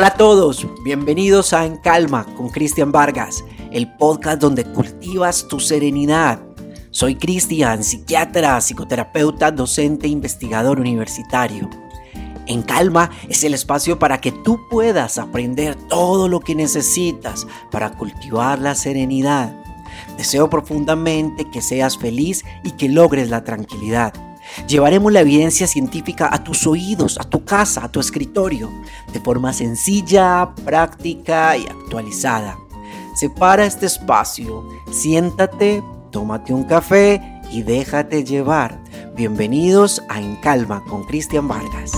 Hola a todos, bienvenidos a En Calma con Cristian Vargas, el podcast donde cultivas tu serenidad. Soy Cristian, psiquiatra, psicoterapeuta, docente e investigador universitario. En Calma es el espacio para que tú puedas aprender todo lo que necesitas para cultivar la serenidad. Deseo profundamente que seas feliz y que logres la tranquilidad. Llevaremos la evidencia científica a tus oídos, a tu casa, a tu escritorio, de forma sencilla, práctica y actualizada. Separa este espacio, siéntate, tómate un café y déjate llevar. Bienvenidos a En Calma con Cristian Vargas.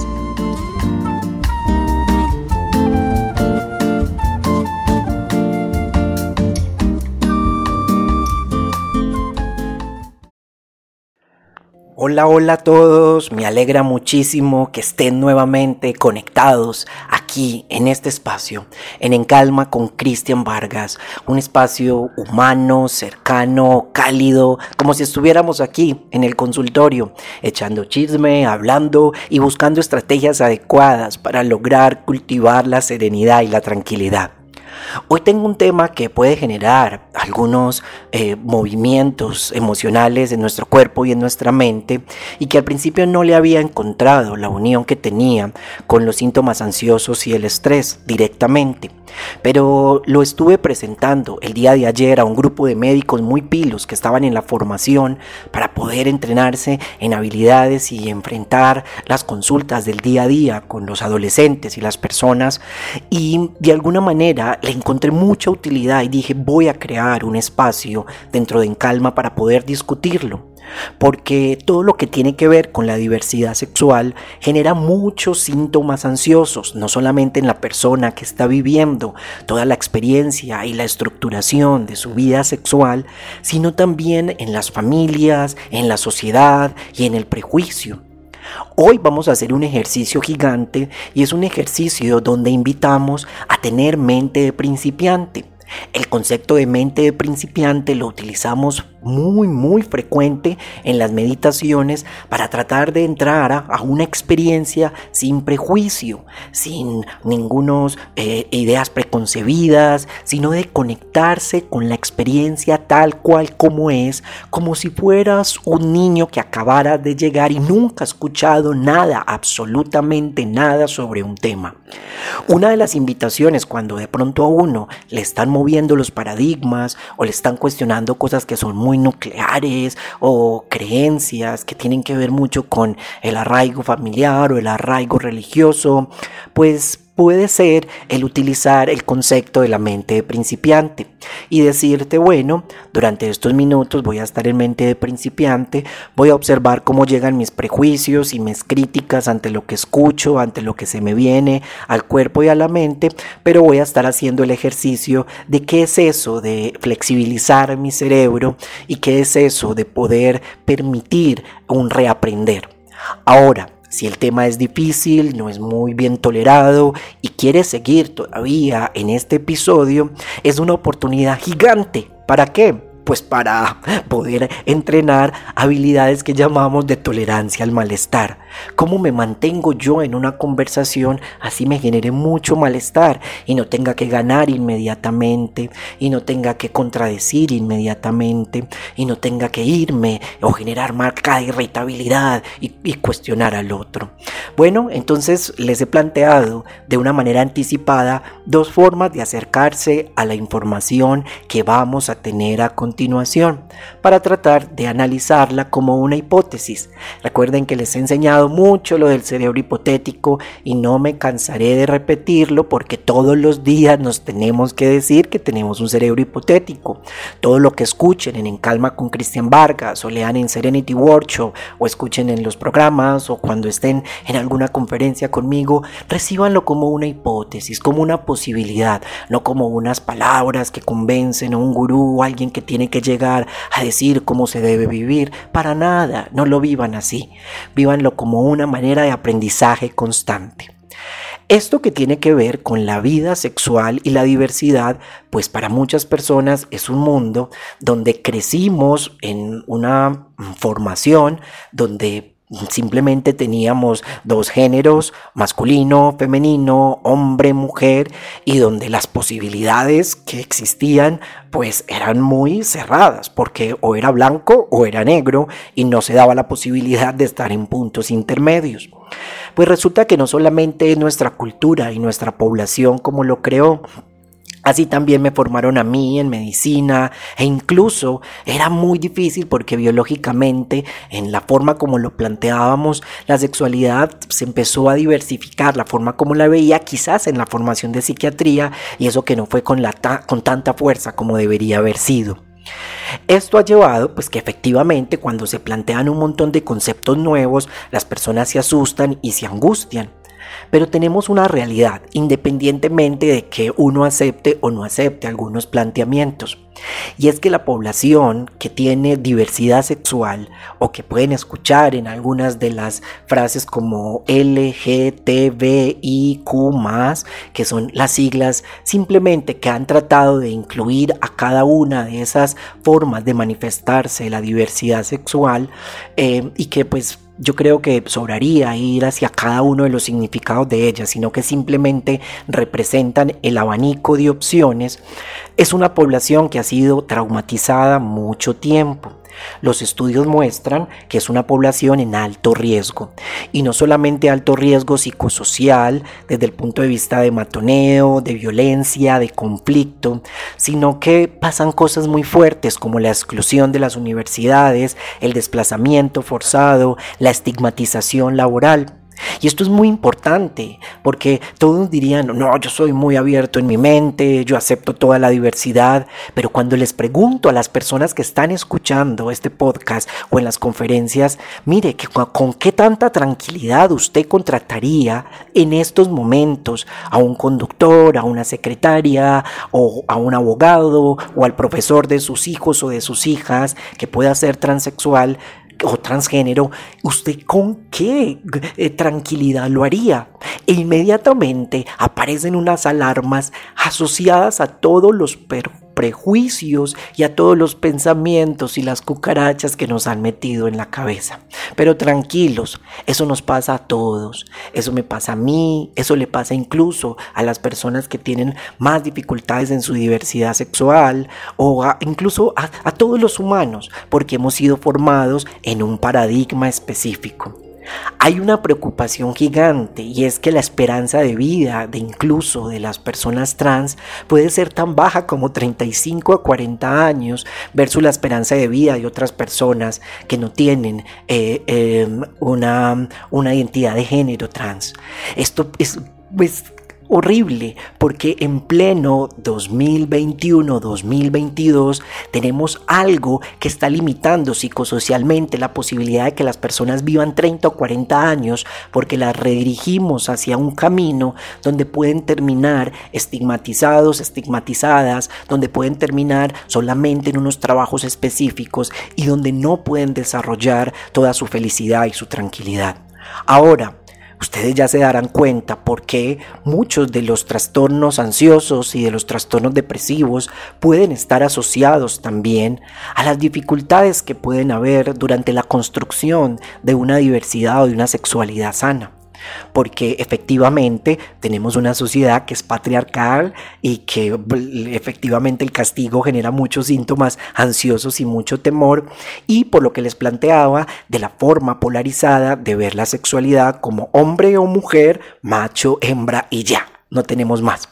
Hola, hola a todos, me alegra muchísimo que estén nuevamente conectados aquí en este espacio, en En Calma con Cristian Vargas, un espacio humano, cercano, cálido, como si estuviéramos aquí en el consultorio, echando chisme, hablando y buscando estrategias adecuadas para lograr cultivar la serenidad y la tranquilidad. Hoy tengo un tema que puede generar algunos eh, movimientos emocionales en nuestro cuerpo y en nuestra mente y que al principio no le había encontrado la unión que tenía con los síntomas ansiosos y el estrés directamente. Pero lo estuve presentando el día de ayer a un grupo de médicos muy pilos que estaban en la formación para poder entrenarse en habilidades y enfrentar las consultas del día a día con los adolescentes y las personas. Y de alguna manera le encontré mucha utilidad y dije voy a crear un espacio dentro de En Calma para poder discutirlo porque todo lo que tiene que ver con la diversidad sexual genera muchos síntomas ansiosos, no solamente en la persona que está viviendo toda la experiencia y la estructuración de su vida sexual, sino también en las familias, en la sociedad y en el prejuicio. Hoy vamos a hacer un ejercicio gigante y es un ejercicio donde invitamos a tener mente de principiante. El concepto de mente de principiante lo utilizamos muy, muy frecuente en las meditaciones para tratar de entrar a, una experiencia sin prejuicio, sin ningunas eh, ideas preconcebidas, sino de conectarse con la experiencia tal cual como es, como si fueras un niño que acabara de llegar y nunca ha escuchado nada, absolutamente nada sobre un tema. Una de las invitaciones cuando de pronto a uno le están moviendo los paradigmas o le están cuestionando cosas que son muy nucleares o creencias que tienen que ver mucho con el arraigo familiar o el arraigo religioso, pues puede ser el utilizar el concepto de la mente de principiante y decirte, bueno, durante estos minutos voy a estar en mente de principiante, voy a observar cómo llegan mis prejuicios y mis críticas ante lo que escucho, ante lo que se me viene al cuerpo y a la mente, pero voy a estar haciendo el ejercicio de qué es eso de flexibilizar mi cerebro y qué es eso de poder permitir un reaprender. Ahora, si el tema es difícil, no es muy bien tolerado y quieres seguir todavía en este episodio, es una oportunidad gigante. ¿Para qué? Pues para poder entrenar habilidades que llamamos de tolerancia al malestar. ¿Cómo me mantengo yo en una conversación así me genere mucho malestar y no tenga que ganar inmediatamente y no tenga que contradecir inmediatamente y no tenga que irme o generar marca irritabilidad y, y cuestionar al otro? Bueno, entonces les he planteado de una manera anticipada dos formas de acercarse a la información que vamos a tener a continuación continuación para tratar de analizarla como una hipótesis. Recuerden que les he enseñado mucho lo del cerebro hipotético y no me cansaré de repetirlo porque todos los días nos tenemos que decir que tenemos un cerebro hipotético. Todo lo que escuchen en En Calma con Cristian Vargas o lean en Serenity Workshop o escuchen en los programas o cuando estén en alguna conferencia conmigo, recíbanlo como una hipótesis, como una posibilidad, no como unas palabras que convencen a un gurú o alguien que tiene que llegar a decir cómo se debe vivir. Para nada, no lo vivan así. Vívanlo como una manera de aprendizaje constante. Esto que tiene que ver con la vida sexual y la diversidad, pues para muchas personas es un mundo donde crecimos en una formación donde simplemente teníamos dos géneros, masculino, femenino, hombre, mujer, y donde las posibilidades que existían pues eran muy cerradas, porque o era blanco o era negro y no se daba la posibilidad de estar en puntos intermedios. Pues resulta que no solamente nuestra cultura y nuestra población como lo creó, Así también me formaron a mí en medicina e incluso era muy difícil porque biológicamente en la forma como lo planteábamos la sexualidad se empezó a diversificar, la forma como la veía quizás en la formación de psiquiatría y eso que no fue con, la con tanta fuerza como debería haber sido. Esto ha llevado pues que efectivamente cuando se plantean un montón de conceptos nuevos las personas se asustan y se angustian. Pero tenemos una realidad, independientemente de que uno acepte o no acepte algunos planteamientos. Y es que la población que tiene diversidad sexual o que pueden escuchar en algunas de las frases como LGTBIQ, que son las siglas simplemente que han tratado de incluir a cada una de esas formas de manifestarse la diversidad sexual eh, y que pues yo creo que sobraría ir hacia cada uno de los significados de ellas, sino que simplemente representan el abanico de opciones, es una población que ha sido traumatizada mucho tiempo. Los estudios muestran que es una población en alto riesgo y no solamente alto riesgo psicosocial desde el punto de vista de matoneo, de violencia, de conflicto, sino que pasan cosas muy fuertes como la exclusión de las universidades, el desplazamiento forzado, la estigmatización laboral. Y esto es muy importante porque todos dirían, no, yo soy muy abierto en mi mente, yo acepto toda la diversidad, pero cuando les pregunto a las personas que están escuchando este podcast o en las conferencias, mire, que con qué tanta tranquilidad usted contrataría en estos momentos a un conductor, a una secretaria o a un abogado o al profesor de sus hijos o de sus hijas que pueda ser transexual, o transgénero, ¿usted con qué eh, tranquilidad lo haría? E inmediatamente aparecen unas alarmas asociadas a todos los prejuicios y a todos los pensamientos y las cucarachas que nos han metido en la cabeza. Pero tranquilos, eso nos pasa a todos, eso me pasa a mí, eso le pasa incluso a las personas que tienen más dificultades en su diversidad sexual o incluso a, todos los humanos, porque hemos sido formados en un paradigma específico. Hay una preocupación gigante y es que la esperanza de vida de incluso de las personas trans puede ser tan baja como 35 a 40 años versus la esperanza de vida de otras personas que no tienen eh, em, una, una identidad de género trans. Esto es pues, horrible porque en pleno 2021-2022 tenemos algo que está limitando psicosocialmente la posibilidad de que las personas vivan 30 o 40 años porque las redirigimos hacia un camino donde pueden terminar estigmatizados, estigmatizadas, donde pueden terminar solamente en unos trabajos específicos y donde no pueden desarrollar toda su felicidad y su tranquilidad. Ahora, ustedes ya se darán cuenta por qué muchos de los trastornos ansiosos y de los trastornos depresivos pueden estar asociados también a las dificultades que pueden haber durante la construcción de una diversidad o de una sexualidad sana porque efectivamente tenemos una sociedad que es patriarcal y que efectivamente el castigo genera muchos síntomas ansiosos y mucho temor y por lo que les planteaba de la forma polarizada de ver la sexualidad como hombre o mujer, macho, hembra y ya, no tenemos más.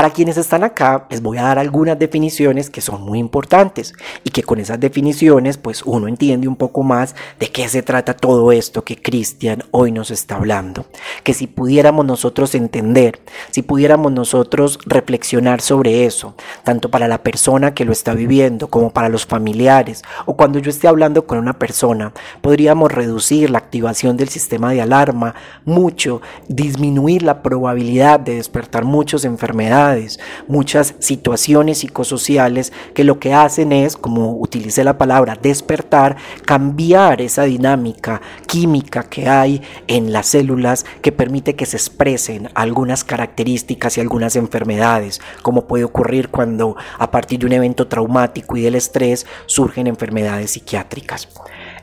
Para quienes están acá, les voy a dar algunas definiciones que son muy importantes y que con esas definiciones pues uno entiende un poco más de qué se trata todo esto que Cristian hoy nos está hablando. Que si pudiéramos nosotros entender, si pudiéramos nosotros reflexionar sobre eso, tanto para la persona que lo está viviendo como para los familiares o cuando yo esté hablando con una persona, podríamos reducir la activación del sistema de alarma mucho, disminuir la probabilidad de despertar muchas enfermedades muchas situaciones psicosociales que lo que hacen es, como utilicé la palabra, despertar, cambiar esa dinámica química que hay en las células que permite que se expresen algunas características y algunas enfermedades, como puede ocurrir cuando a partir de un evento traumático y del estrés surgen enfermedades psiquiátricas.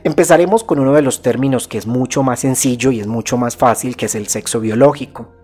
Empezaremos con uno de los términos que es mucho más sencillo y es mucho más fácil, que es el sexo biológico.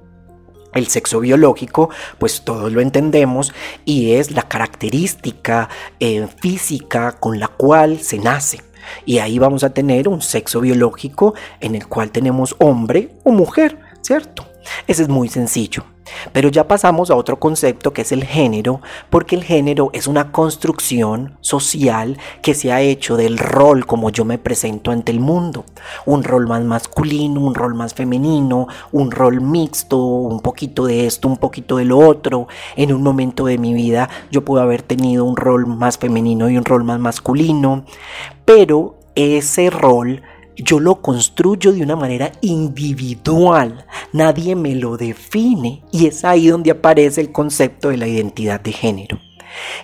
El sexo biológico, pues todos lo entendemos y es la característica eh, física con la cual se nace. Y ahí vamos a tener un sexo biológico en el cual tenemos hombre o mujer, ¿cierto? Ese es muy sencillo. Pero ya pasamos a otro concepto que es el género, porque el género es una construcción social que se ha hecho del rol como yo me presento ante el mundo. Un rol más masculino, un rol más femenino, un rol mixto, un poquito de esto, un poquito de lo otro. En un momento de mi vida yo puedo haber tenido un rol más femenino y un rol más masculino, pero ese rol yo lo construyo de una manera individual, nadie me lo define y es ahí donde aparece el concepto de la identidad de género.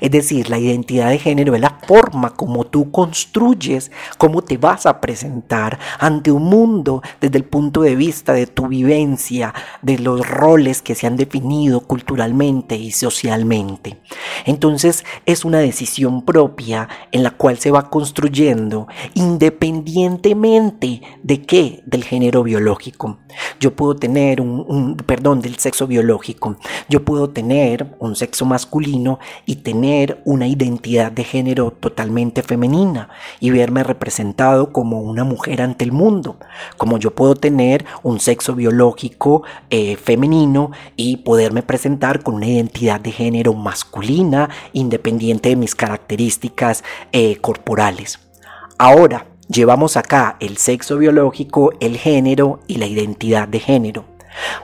Es decir, la identidad de género es la forma como tú construyes, cómo te vas a presentar ante un mundo desde el punto de vista de tu vivencia, de los roles que se han definido culturalmente y socialmente. Entonces es una decisión propia en la cual se va construyendo independientemente de qué, del género biológico. Yo puedo tener un, perdón, del sexo biológico. Yo puedo tener un sexo masculino y tener una identidad de género totalmente femenina y verme representado como una mujer ante el mundo, como yo puedo tener un sexo biológico eh, femenino y poderme presentar con una identidad de género masculina independiente de mis características eh, corporales. Ahora, llevamos acá el sexo biológico, el género y la identidad de género.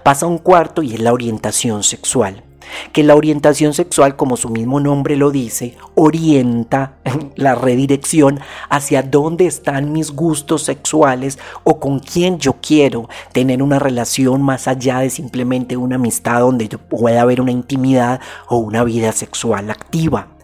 Pasa un cuarto y es la orientación sexual que la orientación sexual, como su mismo nombre lo dice, orienta la redirección hacia dónde están mis gustos sexuales o con quién yo quiero tener una relación más allá de simplemente una amistad donde pueda haber una intimidad o una vida sexual activa.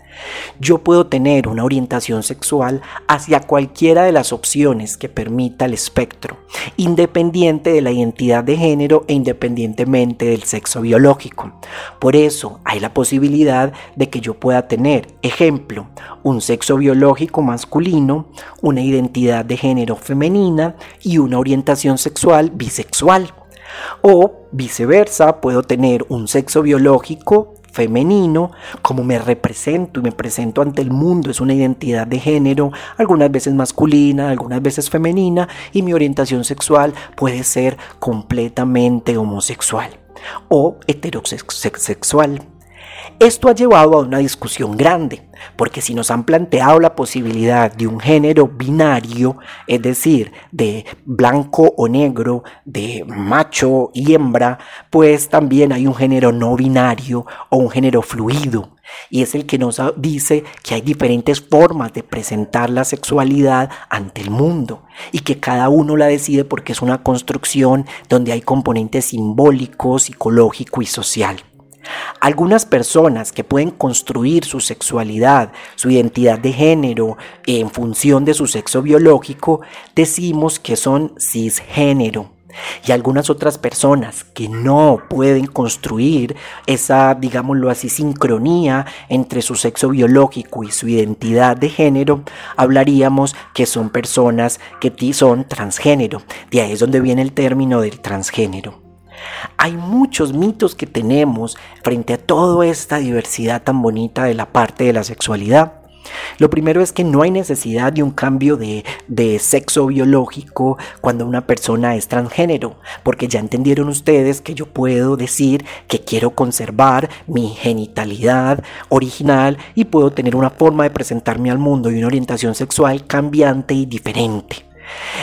Yo puedo tener una orientación sexual hacia cualquiera de las opciones que permita el espectro, independiente de la identidad de género e independientemente del sexo biológico. Por eso hay la posibilidad de que yo pueda tener, ejemplo, un sexo biológico masculino, una identidad de género femenina y una orientación sexual bisexual. O viceversa, puedo tener un sexo biológico femenino, como me represento y me presento ante el mundo, es una identidad de género, algunas veces masculina, algunas veces femenina, y mi orientación sexual puede ser completamente homosexual o heterosexual. Esto ha llevado a una discusión grande, porque si nos han planteado la posibilidad de un género binario, es decir, de blanco o negro, de macho y hembra, pues también hay un género no binario o un género fluido. Y es el que nos dice que hay diferentes formas de presentar la sexualidad ante el mundo y que cada uno la decide porque es una construcción donde hay componentes simbólicos, psicológico y social. Algunas personas que pueden construir su sexualidad, su identidad de género en función de su sexo biológico, decimos que son cisgénero. Y algunas otras personas que no pueden construir esa, digámoslo así, sincronía entre su sexo biológico y su identidad de género, hablaríamos que son personas que son transgénero. De ahí es donde viene el término del transgénero. Hay muchos mitos que tenemos frente a toda esta diversidad tan bonita de la parte de la sexualidad. Lo primero es que no hay necesidad de un cambio de, sexo biológico cuando una persona es transgénero, porque ya entendieron ustedes que yo puedo decir que quiero conservar mi genitalidad original y puedo tener una forma de presentarme al mundo y una orientación sexual cambiante y diferente.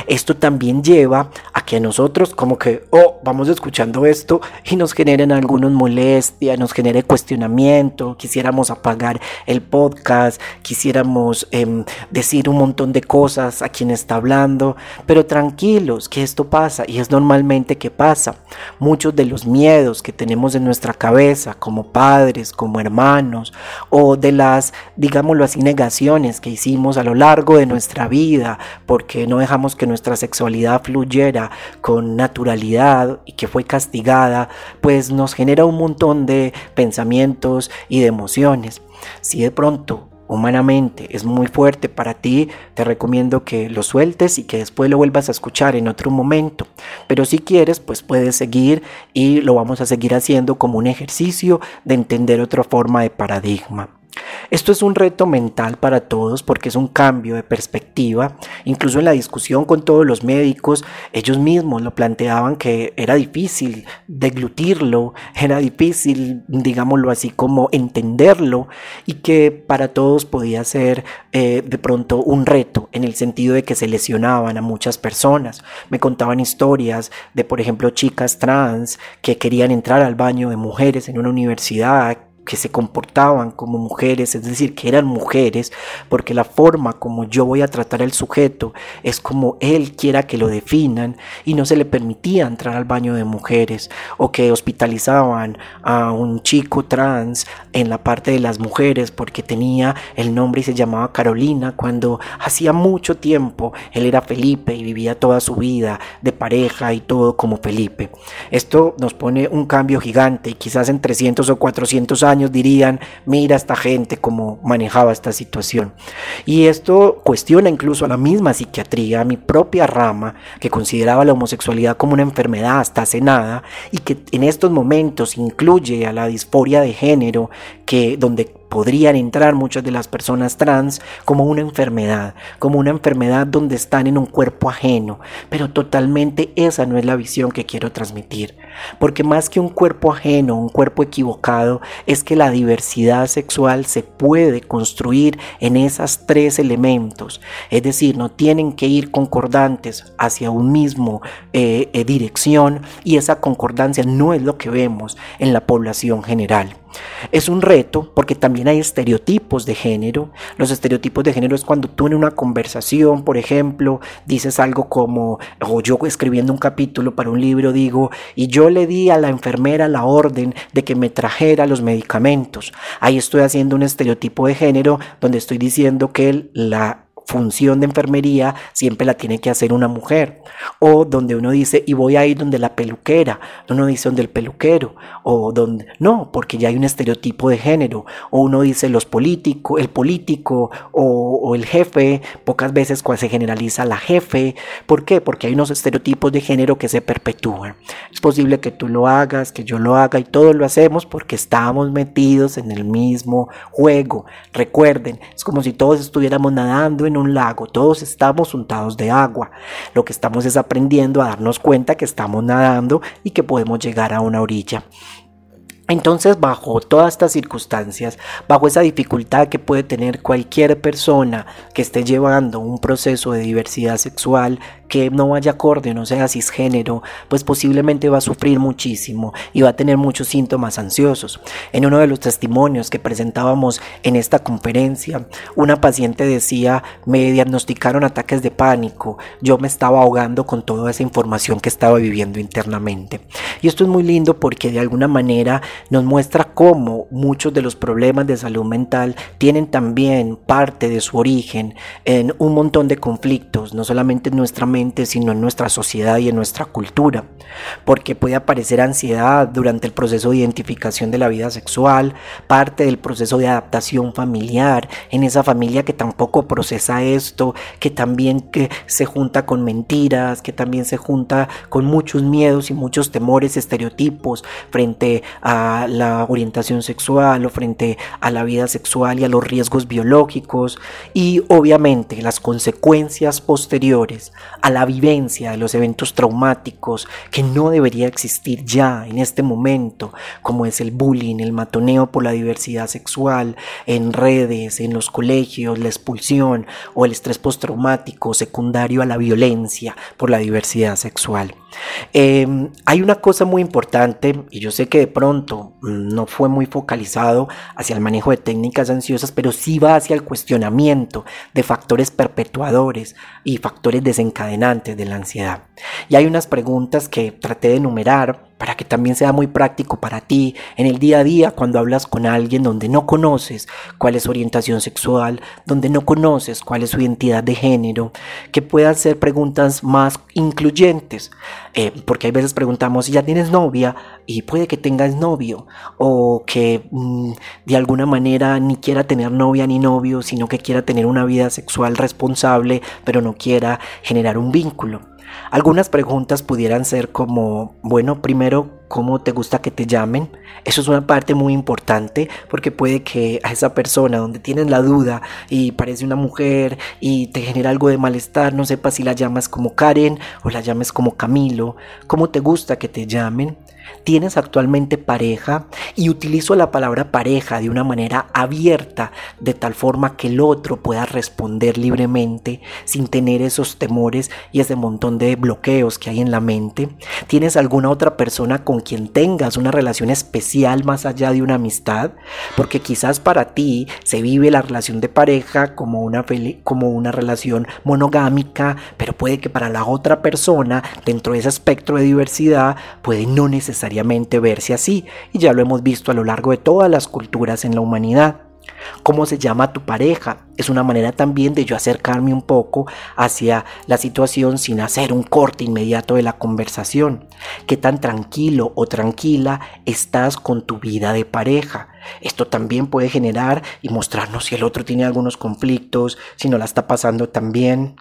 Esto también lleva a que nosotros como que, oh, vamos escuchando esto y nos generen algunos molestias, nos genere cuestionamiento, quisiéramos apagar el podcast, quisiéramos em, decir un montón de cosas a quien está hablando, pero tranquilos, que esto pasa y es normalmente que pasa. Muchos de los miedos que tenemos en nuestra cabeza como padres, como hermanos, o de las, digámoslo así, negaciones que hicimos a lo largo de nuestra vida porque no dejamos que nuestra sexualidad fluyera con naturalidad y que fue castigada, pues nos genera un montón de pensamientos y de emociones. Si de pronto humanamente es muy fuerte para ti, te recomiendo que lo sueltes y que después lo vuelvas a escuchar en otro momento. Pero si quieres, pues puedes seguir y lo vamos a seguir haciendo como un ejercicio de entender otra forma de paradigma. Esto es un reto mental para todos porque es un cambio de perspectiva. Incluso en la discusión con todos los médicos, ellos mismos lo planteaban que era difícil deglutirlo, era difícil, digámoslo así, como entenderlo y que para todos podía ser eh, de pronto un reto en el sentido de que se lesionaban a muchas personas. Me contaban historias de, por ejemplo, chicas trans que querían entrar al baño de mujeres en una universidad que se comportaban como mujeres, es decir, que eran mujeres, porque la forma como yo voy a tratar al sujeto es como él quiera que lo definan y no se le permitía entrar al baño de mujeres o que hospitalizaban a un chico trans en la parte de las mujeres porque tenía el nombre y se llamaba Carolina cuando hacía mucho tiempo él era Felipe y vivía toda su vida de pareja y todo como Felipe. Esto nos pone un cambio gigante y quizás en 300 o 400 años dirían, mira esta gente cómo manejaba esta situación. Y esto cuestiona incluso a la misma psiquiatría, a mi propia rama, que consideraba la homosexualidad como una enfermedad hasta hace nada y que en estos momentos incluye a la disforia de género, que donde podrían entrar muchas de las personas trans como una enfermedad, como una enfermedad donde están en un cuerpo ajeno, pero totalmente esa no es la visión que quiero transmitir, porque más que un cuerpo ajeno, un cuerpo equivocado, es que la diversidad sexual se puede construir en esas tres elementos, es decir, no tienen que ir concordantes hacia un mismo eh, eh, dirección y esa concordancia no es lo que vemos en la población general. Es un reto porque también hay estereotipos de género. Los estereotipos de género es cuando tú en una conversación, por ejemplo, dices algo como, o yo escribiendo un capítulo para un libro digo, y yo le di a la enfermera la orden de que me trajera los medicamentos. Ahí estoy haciendo un estereotipo de género donde estoy diciendo que la función de enfermería siempre la tiene que hacer una mujer. O donde uno dice, y voy a ir donde la peluquera, uno dice donde el peluquero, o donde, no, porque ya hay un estereotipo de género, o uno dice los políticos, el político o, el jefe, pocas veces cuando se generaliza la jefe. ¿Por qué? Porque hay unos estereotipos de género que se perpetúan. Es posible que tú lo hagas, que yo lo haga y todos lo hacemos porque estamos metidos en el mismo juego. Recuerden, es como si todos estuviéramos nadando en un lago, todos estamos untados de agua. Lo que estamos es aprendiendo a darnos cuenta que estamos nadando y que podemos llegar a una orilla. Entonces, bajo todas estas circunstancias, bajo esa dificultad que puede tener cualquier persona que esté llevando un proceso de diversidad sexual, que no vaya acorde, no sea cisgénero, pues posiblemente va a sufrir muchísimo y va a tener muchos síntomas ansiosos. En uno de los testimonios que presentábamos en esta conferencia, una paciente decía, me diagnosticaron ataques de pánico, yo me estaba ahogando con toda esa información que estaba viviendo internamente. Y esto es muy lindo porque de alguna manera nos muestra cómo muchos de los problemas de salud mental tienen también parte de su origen en un montón de conflictos, no solamente en nuestra mente, sino en nuestra sociedad y en nuestra cultura, porque puede aparecer ansiedad durante el proceso de identificación de la vida sexual, parte del proceso de adaptación familiar, en esa familia que tampoco procesa esto, que también que se junta con mentiras, que también se junta con muchos miedos y muchos temores, estereotipos frente a la orientación sexual o frente a la vida sexual y a los riesgos biológicos y obviamente las consecuencias posteriores a la vivencia de los eventos traumáticos que no debería existir ya en este momento, como es el bullying, el matoneo por la diversidad sexual, en redes, en los colegios, la expulsión o el estrés postraumático secundario a la violencia por la diversidad sexual. Em, hay una cosa muy importante, y yo sé que de pronto mm, no fue muy focalizado hacia el manejo de técnicas ansiosas, pero sí va hacia el cuestionamiento de factores perpetuadores y factores desencadenantes de la ansiedad. Y hay unas preguntas que traté de enumerar para que también sea muy práctico para ti en el día a día cuando hablas con alguien donde no conoces cuál es su orientación sexual, donde no conoces cuál es su identidad de género, que puedan ser preguntas más incluyentes, eh, porque hay veces preguntamos si ya tienes novia y puede que tengas novio o que mm, de alguna manera ni quiera tener novia ni novio, sino que quiera tener una vida sexual responsable, pero no quiera generar un vínculo. Algunas preguntas pudieran ser como, bueno, primero, ¿cómo te gusta que te llamen? Eso es una parte muy importante porque puede que a esa persona donde tienes la duda y parece una mujer y te genera algo de malestar, no sepas si la llamas como Karen o la llames como Camilo, ¿cómo te gusta que te llamen? ¿Tienes actualmente pareja? Y utilizo la palabra pareja de una manera abierta, de tal forma que el otro pueda responder libremente sin tener esos temores y ese montón de bloqueos que hay en la mente. ¿Tienes alguna otra persona con quien tengas una relación especial más allá de una amistad? Porque quizás para ti se vive la relación de pareja como una, como una relación monogámica, pero puede que para la otra persona, dentro de ese espectro de diversidad, puede no necesariamente necesariamente verse así, y ya lo hemos visto a lo largo de todas las culturas en la humanidad. ¿Cómo se llama tu pareja? Es una manera también de yo acercarme un poco hacia la situación sin hacer un corte inmediato de la conversación. ¿Qué tan tranquilo o tranquila estás con tu vida de pareja? Esto también puede generar y mostrarnos si el otro tiene algunos conflictos, si no la está pasando tan bien.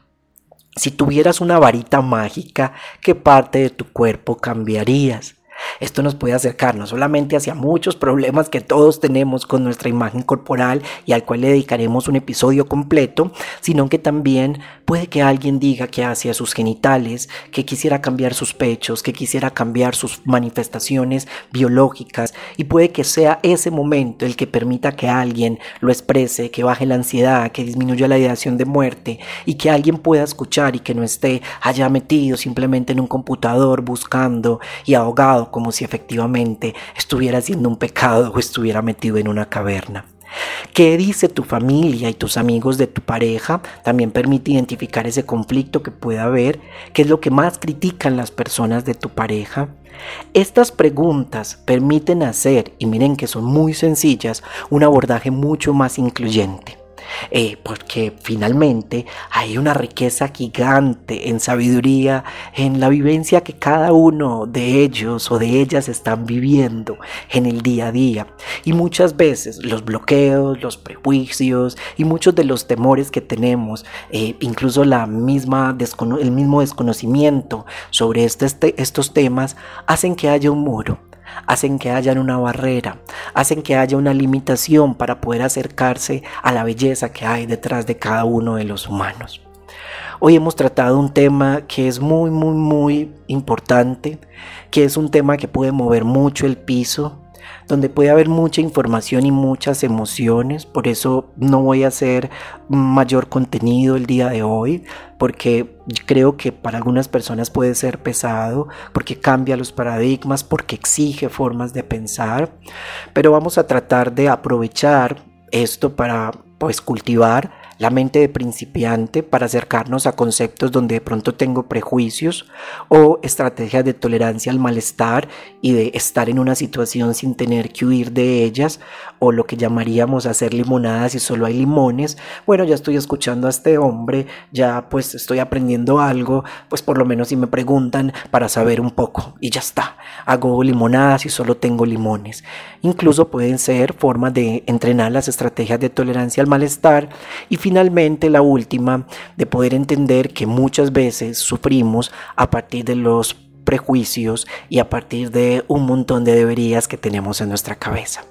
Si tuvieras una varita mágica, ¿qué parte de tu cuerpo cambiarías? Esto nos puede acercar no solamente hacia muchos problemas que todos tenemos con nuestra imagen corporal y al cual le dedicaremos un episodio completo, sino que también puede que alguien diga que hacia sus genitales, que quisiera cambiar sus pechos, que quisiera cambiar sus manifestaciones biológicas y puede que sea ese momento el que permita que alguien lo exprese, que baje la ansiedad, que disminuya la ideación de muerte y que alguien pueda escuchar y que no esté allá metido simplemente en un computador buscando y ahogado como si efectivamente estuviera haciendo un pecado o estuviera metido en una caverna. ¿Qué dice tu familia y tus amigos de tu pareja? También permite identificar ese conflicto que pueda haber, qué es lo que más critican las personas de tu pareja. Estas preguntas permiten hacer, y miren que son muy sencillas, un abordaje mucho más incluyente. Eh, porque finalmente hay una riqueza gigante en sabiduría, en la vivencia que cada uno de ellos o de ellas están viviendo en el día a día. Y muchas veces los bloqueos, los prejuicios y muchos de los temores que tenemos, eh, incluso la misma el mismo desconocimiento sobre este, estos temas, hacen que haya un muro hacen que haya una barrera, hacen que haya una limitación para poder acercarse a la belleza que hay detrás de cada uno de los humanos. Hoy hemos tratado un tema que es muy, muy, muy importante, que es un tema que puede mover mucho el piso, donde puede haber mucha información y muchas emociones. Por eso no voy a hacer mayor contenido el día de hoy, porque creo que para algunas personas puede ser pesado, porque cambia los paradigmas, porque exige formas de pensar. Pero vamos a tratar de aprovechar esto para pues cultivar la mente de principiante para acercarnos a conceptos donde de pronto tengo prejuicios o estrategias de tolerancia al malestar y de estar en una situación sin tener que huir de ellas o lo que llamaríamos hacer limonadas y solo hay limones. Bueno, ya estoy escuchando a este hombre, ya pues estoy aprendiendo algo, pues por lo menos si me preguntan para saber un poco y ya está. Hago limonadas y solo tengo limones. Incluso pueden ser formas de entrenar las estrategias de tolerancia al malestar y finalmente la última, de poder entender que muchas veces sufrimos a partir de los prejuicios y a partir de un montón de deberías que tenemos en nuestra cabeza.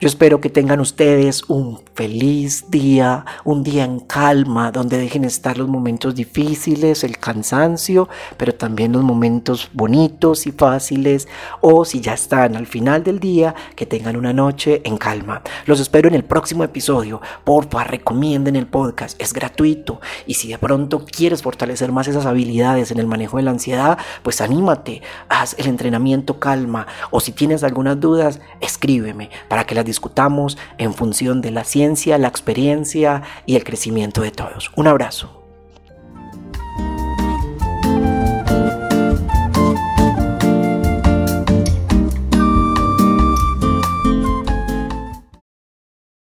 Yo espero que tengan ustedes un feliz día, un día en calma, donde dejen estar los momentos difíciles, el cansancio, pero también los momentos bonitos y fáciles, o si ya están al final del día, que tengan una noche en calma. Los espero en el próximo episodio. Porfa, recomienden el podcast, es gratuito. Y si de pronto quieres fortalecer más esas habilidades en el manejo de la ansiedad, pues anímate, haz el entrenamiento calma. O si tienes algunas dudas, escríbeme que las discutamos en función de la ciencia, la experiencia y el crecimiento de todos. Un abrazo.